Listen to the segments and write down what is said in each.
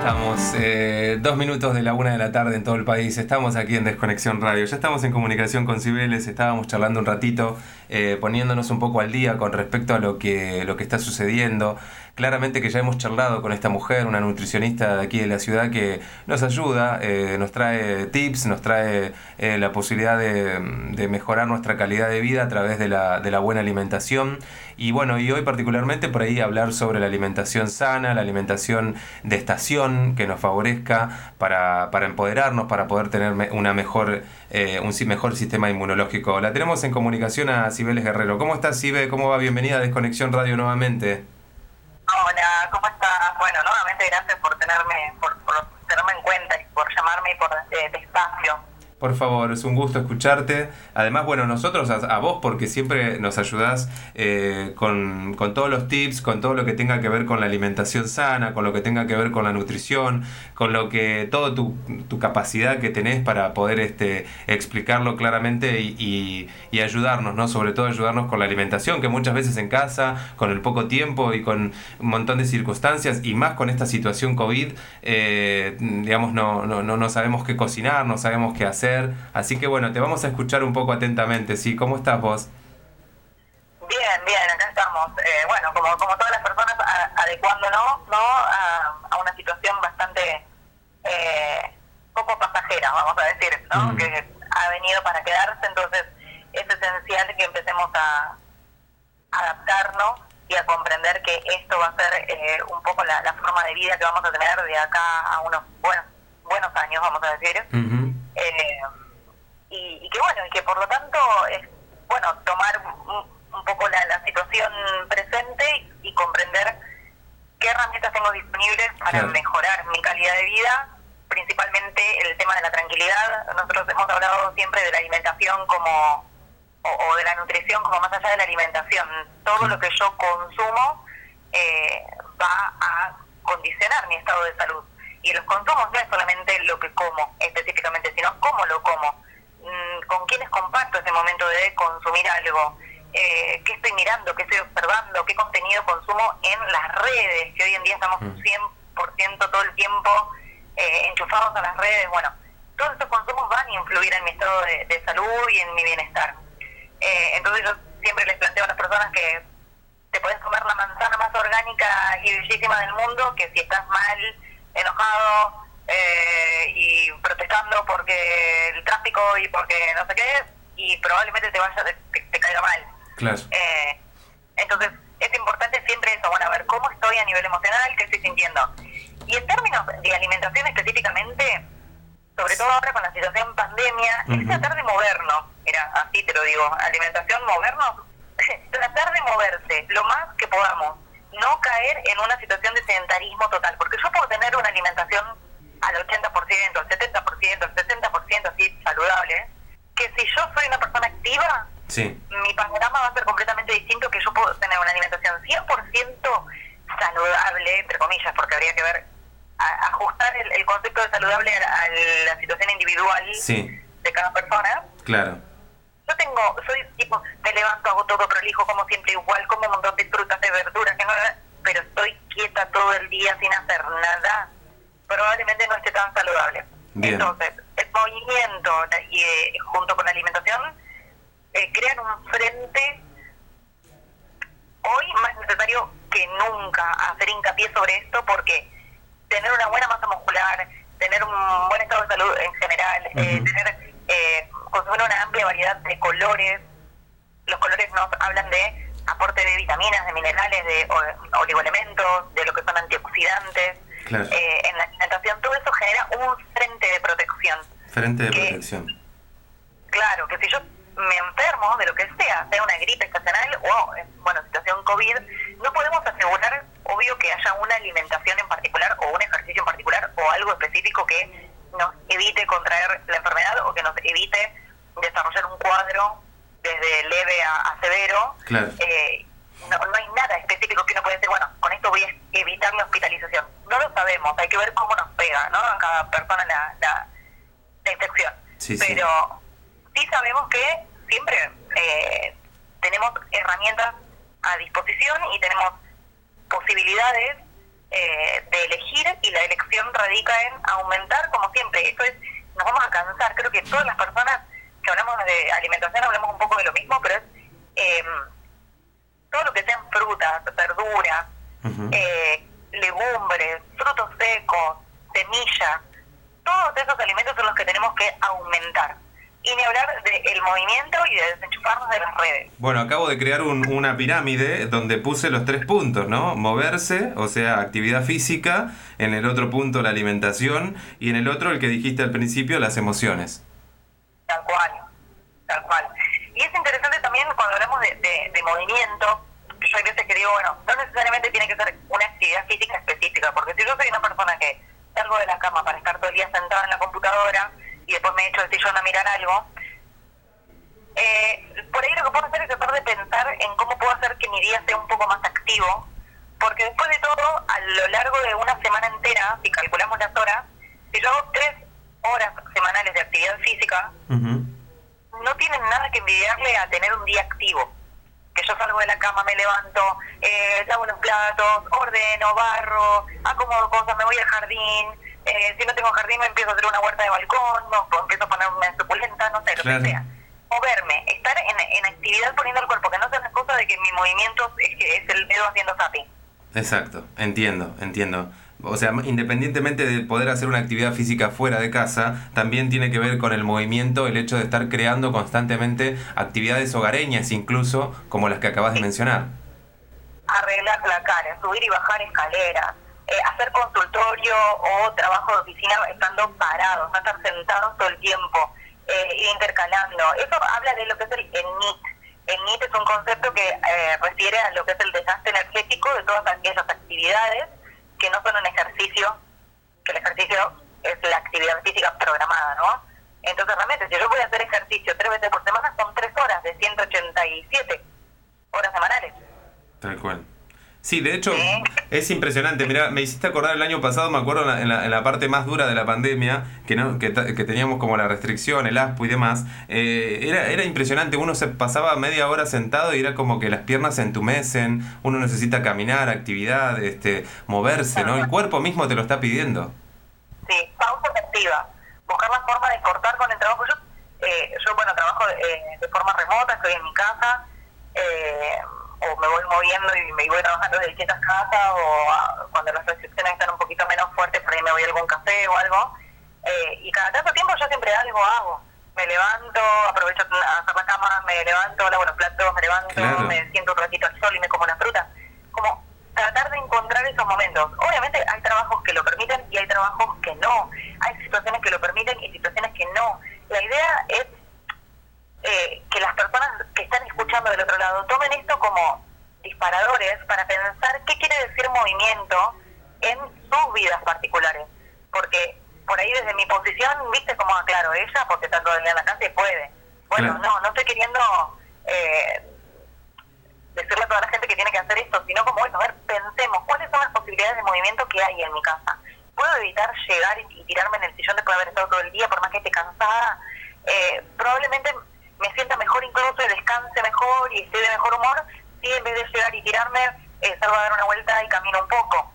estamos? Eh, dos minutos de la una de la tarde en todo el país. Estamos aquí en Desconexión Radio. Ya estamos en comunicación con Cibeles. Estábamos charlando un ratito, eh, poniéndonos un poco al día con respecto a lo que, lo que está sucediendo. Claramente que ya hemos charlado con esta mujer, una nutricionista de aquí de la ciudad que nos ayuda, eh, nos trae tips, nos trae la posibilidad de, mejorar nuestra calidad de vida a través de la, de la buena alimentación. Y bueno, y hoy particularmente por ahí hablar sobre la alimentación sana, la alimentación de estación que nos favorezca para, para empoderarnos, para poder tener una mejor, eh, un mejor sistema inmunológico. La tenemos en comunicación a Cibeles Guerrero. ¿Cómo estás, Cibe? ¿Cómo va? Bienvenida a Desconexión Radio nuevamente. Hola, ¿cómo estás? Bueno, nuevamente gracias por tenerme, por, tenerme en cuenta y por llamarme y por eh, espacio. Por favor, es un gusto escucharte. Además, bueno, nosotros a, vos porque siempre nos ayudás eh, con, todos los tips, con todo lo que tenga que ver con la alimentación sana, con lo que tenga que ver con la nutrición, con lo que, todo tu, capacidad que tenés para poder este, explicarlo claramente y, ayudarnos, ¿no? Sobre todo ayudarnos con la alimentación, que muchas veces en casa, con el poco tiempo y con un montón de circunstancias, y más con esta situación COVID, eh, digamos, no, no, no sabemos qué cocinar, no sabemos qué hacer Así que bueno, te vamos a escuchar un poco atentamente, ¿sí? ¿Cómo estás vos? Bien, bien, acá estamos. Eh, bueno, como, como todas las personas, adecuándonos ¿no? A, una situación bastante eh, poco pasajera, vamos a decir, ¿no? Que ha venido para quedarse, entonces es esencial que empecemos a adaptarnos y a comprender que esto va a ser eh, un poco la, forma de vida que vamos a tener de acá a unos buenos buenos años, vamos a decir. Eh, y, que bueno, y que por lo tanto es bueno tomar un, poco la, situación presente y comprender qué herramientas tengo disponibles para mejorar mi calidad de vida, principalmente el tema de la tranquilidad. Nosotros hemos hablado siempre de la alimentación como, o, de la nutrición como más allá de la alimentación. Todo lo que yo consumo eh, va a condicionar mi estado de salud. Y los consumos no es solamente lo que como específicamente, sino cómo lo como, mm, con quiénes comparto ese momento de consumir algo, eh, qué estoy mirando, qué estoy observando, qué contenido consumo en las redes, que hoy en día estamos 100% mm. todo el tiempo eh, enchufados a las redes. Bueno, todos esos consumos van a influir en mi estado de, salud y en mi bienestar. Eh, entonces yo siempre les planteo a las personas que te puedes comer la manzana más orgánica y bellísima del mundo, que si estás mal, enojado eh, y protestando porque el tráfico y porque no sé qué, y probablemente te vaya, te, caiga mal. Eh, entonces, es importante siempre eso, bueno, a ver cómo estoy a nivel emocional, qué estoy sintiendo. Y en términos de alimentación específicamente, sobre todo ahora con la situación pandemia, es tratar de movernos. Mira, así te lo digo, alimentación, movernos, tratar de moverse lo más que podamos no caer en una situación de sedentarismo total, porque yo puedo tener una alimentación al 80%, al 70%, al 60% así saludable, que si yo soy una persona activa, mi panorama va a ser completamente distinto que yo puedo tener una alimentación 100% saludable, entre comillas, porque habría que ver, ajustar el, concepto de saludable a, la situación individual de cada persona. Claro. Soy tipo, me levanto, hago todo prolijo, como siempre igual, como un montón de frutas, de verduras, que no, pero estoy quieta todo el día sin hacer nada, probablemente no esté tan saludable. Entonces, el movimiento y eh, junto con la alimentación eh, crean un frente hoy más necesario que nunca hacer hincapié sobre esto porque tener una buena masa muscular, tener un buen estado de salud en general, eh, tener eh, consumir una amplia variedad de colores, los colores nos hablan de aporte de vitaminas, de minerales, de oligoelementos, de lo que son antioxidantes. Eh, en la alimentación, todo eso genera un frente de protección. Frente de protección. Claro, que si yo me enfermo de lo que sea, sea una gripe estacional o, bueno, situación COVID, no podemos asegurar, obvio, que haya una alimentación en particular o un ejercicio en particular o algo específico que nos evite contraer la enfermedad o que nos evite desarrollar un cuadro desde leve a, severo, eh, no, hay nada específico que uno puede decir, bueno, con esto voy a evitar la hospitalización. No lo sabemos, hay que ver cómo nos pega ¿no? a cada persona la, la, infección. Pero sí. sabemos que siempre eh, tenemos herramientas a disposición y tenemos posibilidades eh, de elegir y la elección radica en aumentar, como siempre. Esto es, nos vamos a cansar. Creo que todas las personas que hablamos de alimentación hablamos un poco de lo mismo, pero es eh, todo lo que sean frutas, verduras, eh, legumbres, frutos secos, semillas, todos esos alimentos son los que tenemos que aumentar. Y ni hablar del movimiento y de desenchufarnos de las redes. Bueno, acabo de crear una pirámide donde puse los tres puntos, ¿no? Moverse, o sea, actividad física, en el otro punto la alimentación y en el otro, el que dijiste al principio, las emociones. Tal cual, tal cual. Y es interesante también cuando hablamos de, de movimiento, que yo hay veces que digo, bueno, no necesariamente tiene que ser una actividad física específica, porque si yo soy una persona que salgo de la cama para estar todo el día sentada en la computadora y después me echo el sillón a mirar algo, eh, por ahí lo que puedo hacer es tratar de pensar en cómo puedo hacer que mi día sea un poco más activo, porque después de todo, a lo largo de una semana entera, si calculamos las horas, si yo hago tres horas semanales de actividad física, no tienen nada que envidiarle a tener un día activo. Que yo salgo de la cama, me levanto, eh, lavo los platos, ordeno, barro, acomodo cosas, me voy al jardín, eh, si no tengo jardín me empiezo a hacer una huerta de balcón, no, empiezo a ponerme suculenta, no sé, lo que sea. Moverme, estar en, en, actividad poniendo el cuerpo, que no sea una cosa de que mi movimiento es, es el dedo haciendo zapping. Exacto, entiendo, entiendo o sea, independientemente de poder hacer una actividad física fuera de casa, también tiene que ver con el movimiento, el hecho de estar creando constantemente actividades hogareñas, incluso como las que acabas de mencionar. Arreglar la cara, subir y bajar escaleras, eh, hacer consultorio o trabajo de oficina estando parados, no estar sentados todo el tiempo, eh, intercalando. Eso habla de lo que es el, NIT. El NIT es un concepto que eh, refiere a lo que es el desastre energético de todas aquellas actividades que no son un ejercicio, que el ejercicio es la actividad física programada, ¿no? Entonces realmente si yo voy a hacer ejercicio tres veces por semana son tres horas de 187 horas semanales. Tal cual. Sí, de hecho, es impresionante. Mira, me hiciste acordar el año pasado, me acuerdo en la, en la, parte más dura de la pandemia, que, no, que, que, teníamos como la restricción, el aspo y demás. Eh, era, era impresionante. Uno se pasaba media hora sentado y era como que las piernas se entumecen, uno necesita caminar, actividad, este, moverse, ¿no? El cuerpo mismo te lo está pidiendo. Sí, pausa activa. Buscar la forma de cortar con el trabajo. Yo, eh, yo bueno, trabajo eh, de forma remota, estoy en mi casa. Eh, o me voy moviendo y me voy trabajando de distintas casas o ah, cuando las restricciones están un poquito menos fuertes, por ahí me voy a algún café o algo. Eh, y cada tanto tiempo yo siempre algo hago. Me levanto, aprovecho a hacer la cama, me levanto, lavo los platos, me levanto, me siento un ratito al sol y me como una fruta. Como tratar de encontrar esos momentos. Obviamente hay trabajos que lo permiten y hay trabajos que no. Hay situaciones que lo permiten y situaciones que no. La idea es eh, que las personas que están escuchando del otro lado tomen esto como disparadores para pensar qué quiere decir movimiento en sus vidas particulares. Porque por ahí desde mi posición, viste como aclaro, ella porque está todo el día en la casa y puede. Bueno, no, no estoy queriendo eh, decirle a toda la gente que tiene que hacer esto, sino como, bueno, a ver, pensemos, ¿cuáles son las posibilidades de movimiento que hay en mi casa? ¿Puedo evitar llegar y, tirarme en el sillón después de haber estado todo el día, por más que esté cansada? Eh, probablemente me sienta mejor incluso y descanse mejor y esté de mejor humor, si en vez de llegar y tirarme, eh, salgo a dar una vuelta y camino un poco.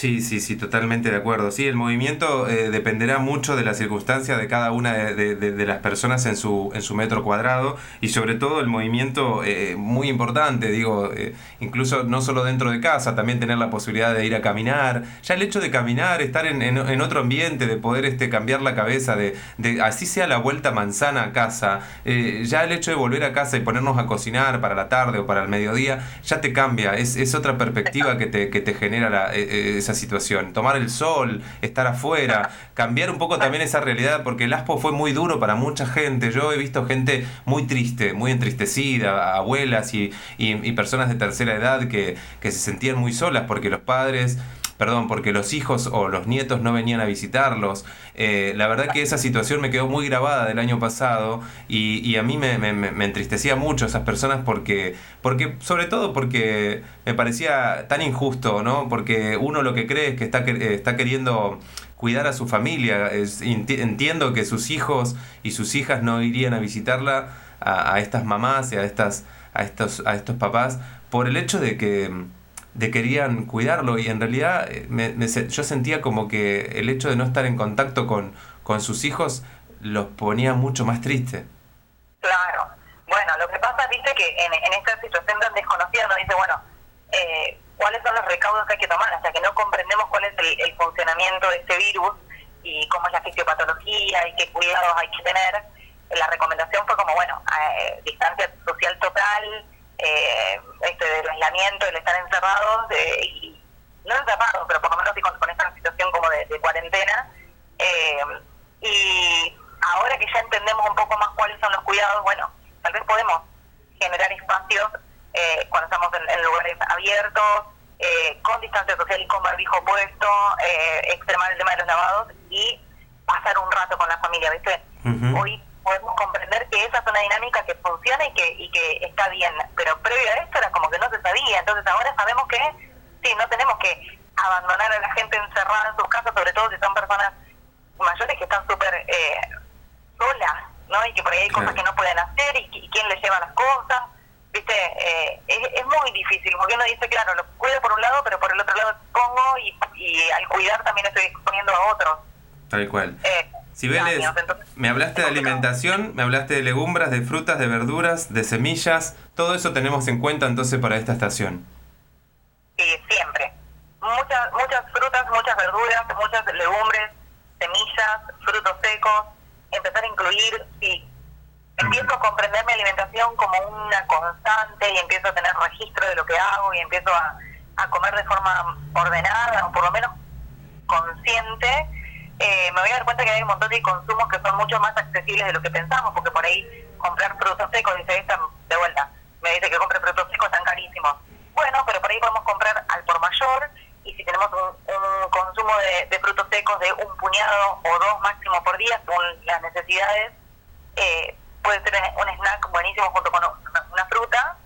Sí, sí, sí, totalmente de acuerdo. Sí, el movimiento eh, dependerá mucho de la circunstancia de cada una de, de, las personas en su, en su metro cuadrado y sobre todo el movimiento eh, muy importante, digo, eh, incluso no solo dentro de casa, también tener la posibilidad de ir a caminar. Ya el hecho de caminar, estar en, en, otro ambiente, de poder este, cambiar la cabeza, de, de así sea la vuelta manzana a casa, ya el hecho de volver a casa y ponernos a cocinar para la tarde o para el mediodía, ya te cambia, es, es otra perspectiva que te, que te genera la esa situación. Tomar el sol, estar afuera, cambiar un poco también esa realidad, porque el ASPO fue muy duro para mucha gente. Yo he visto gente muy triste, muy entristecida, abuelas y, y, personas de tercera edad que, que se sentían muy solas porque los padres perdón, porque los hijos o los nietos no venían a visitarlos. Eh, la verdad que esa situación me quedó muy grabada del año pasado y, a mí me, entristecía mucho esas personas porque, porque, sobre todo porque me parecía tan injusto, ¿no? Porque uno lo que cree es que está, está queriendo cuidar a su familia. entiendo que sus hijos y sus hijas no irían a visitarla a, a estas mamás y a, estas, a, estos, a estos papás por el hecho de que de querían cuidarlo y en realidad eh, me, yo sentía como que el hecho de no estar en contacto con, con sus hijos los ponía mucho más triste. Claro. Bueno, lo que pasa, viste, que en, en esta situación tan desconocida nos dice, bueno, eh, cuáles son los recaudos que hay que tomar, hasta que no comprendemos cuál es el, funcionamiento de este virus y cómo es la fisiopatología y qué cuidados hay que tener, la recomendación fue como, bueno, eh, distancia social total, eh, este del aislamiento, el estar encerrados, eh, y no encerrados, pero por lo menos con, con esta situación como de, cuarentena. Eh, y ahora que ya entendemos un poco más cuáles son los cuidados, bueno, tal vez podemos generar espacios eh, cuando estamos en, lugares abiertos, eh, con distancia social y con barbijo puesto, eh, extremar el tema de los lavados y pasar un rato con la familia, ¿viste? Hoy podemos comprender que esa es una dinámica que funciona y que, y que está bien, pero previo a esto era como que no se sabía, entonces ahora sabemos que sí, no tenemos que abandonar a la gente encerrada en sus casas, sobre todo si son personas mayores que están súper eh, solas, ¿no? Y que por ahí hay cosas que no pueden hacer y, y quién les lleva las cosas viste, eh, es, muy difícil, porque uno dice, claro, lo cuido por un lado, pero por el otro lado pongo y, al cuidar también estoy exponiendo a otros. Tal cual. Eh, si me hablaste de alimentación, me hablaste de legumbres, de frutas, de verduras, de semillas, todo eso tenemos en cuenta entonces para esta estación. Sí, siempre. Muchas, muchas frutas, muchas verduras, muchas legumbres, semillas, frutos secos, empezar a incluir, sí, empiezo a comprender mi alimentación como una constante y empiezo a tener registro de lo que hago y empiezo a, comer de forma ordenada o por lo menos consciente, eh, me voy a dar cuenta que hay un montón de consumos que son mucho más accesibles de lo que pensamos, porque por ahí comprar frutos secos, dice esta de vuelta, me dice que compre frutos secos están carísimos. Bueno, pero por ahí podemos comprar al por mayor y si tenemos un, consumo de, de, frutos secos de un puñado o dos máximo por día, según las necesidades, eh, puede ser un snack buenísimo junto con una, fruta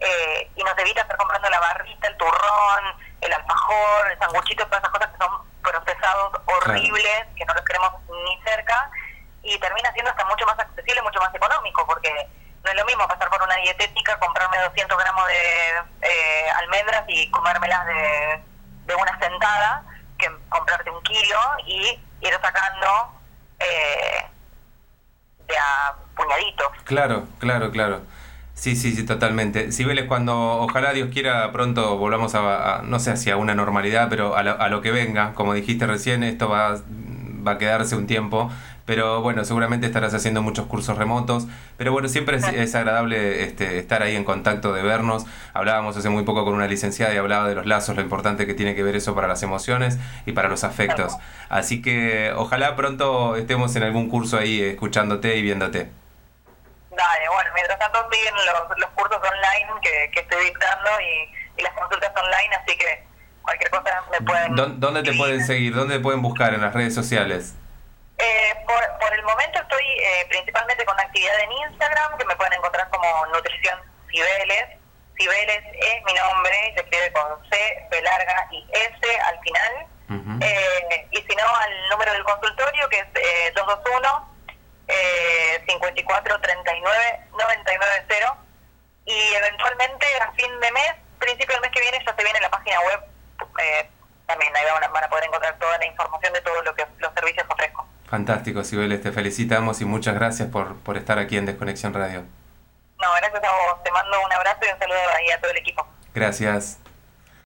eh, y nos evita estar comprando la barrita, el turrón, el alfajor, el sanguchito, todas esas cosas que no los queremos ni cerca y termina siendo hasta mucho más accesible, mucho más económico, porque no es lo mismo pasar por una dietética, comprarme 200 gramos de eh, almendras y comérmelas de, de una sentada, que comprarte un kilo y ir sacando eh, de a puñaditos. Claro, claro, claro. Sí, sí, sí, totalmente. Cibeles, cuando ojalá Dios quiera pronto volvamos a, no sé, hacia una normalidad, pero a lo, a lo que venga, como dijiste recién, esto va, va a quedarse un tiempo pero bueno, seguramente estarás haciendo muchos cursos remotos, pero bueno, siempre es, agradable este, estar ahí en contacto, de vernos. Hablábamos hace muy poco con una licenciada y hablaba de los lazos, lo importante que tiene que ver eso para las emociones y para los afectos. Así que ojalá pronto estemos en algún curso ahí escuchándote y viéndote. Dale, bueno, mientras tanto siguen los, cursos online que, que estoy dictando y, las consultas online, así que cualquier cosa me pueden... ¿Dónde te pueden seguir? ¿Dónde te pueden buscar en las redes sociales? Eh, por, por el momento estoy eh, principalmente con actividad en Instagram, que me pueden encontrar como Nutrición Cibeles. Cibeles es mi nombre, se escribe con C, B larga y S al final. eh, y si no, al número del consultorio, que es eh, 221 eh, 54 39 990. Y eventualmente a fin de mes, principio del mes que viene, ya se viene la página web. Eh, también ahí van a, van a poder encontrar toda la información de todo lo que los servicios ofrezco. Fantástico, Cibeles, te felicitamos y muchas gracias por, por estar aquí en Desconexión Radio. No, gracias a vos. Te mando un abrazo y un saludo ahí a todo el equipo. Gracias.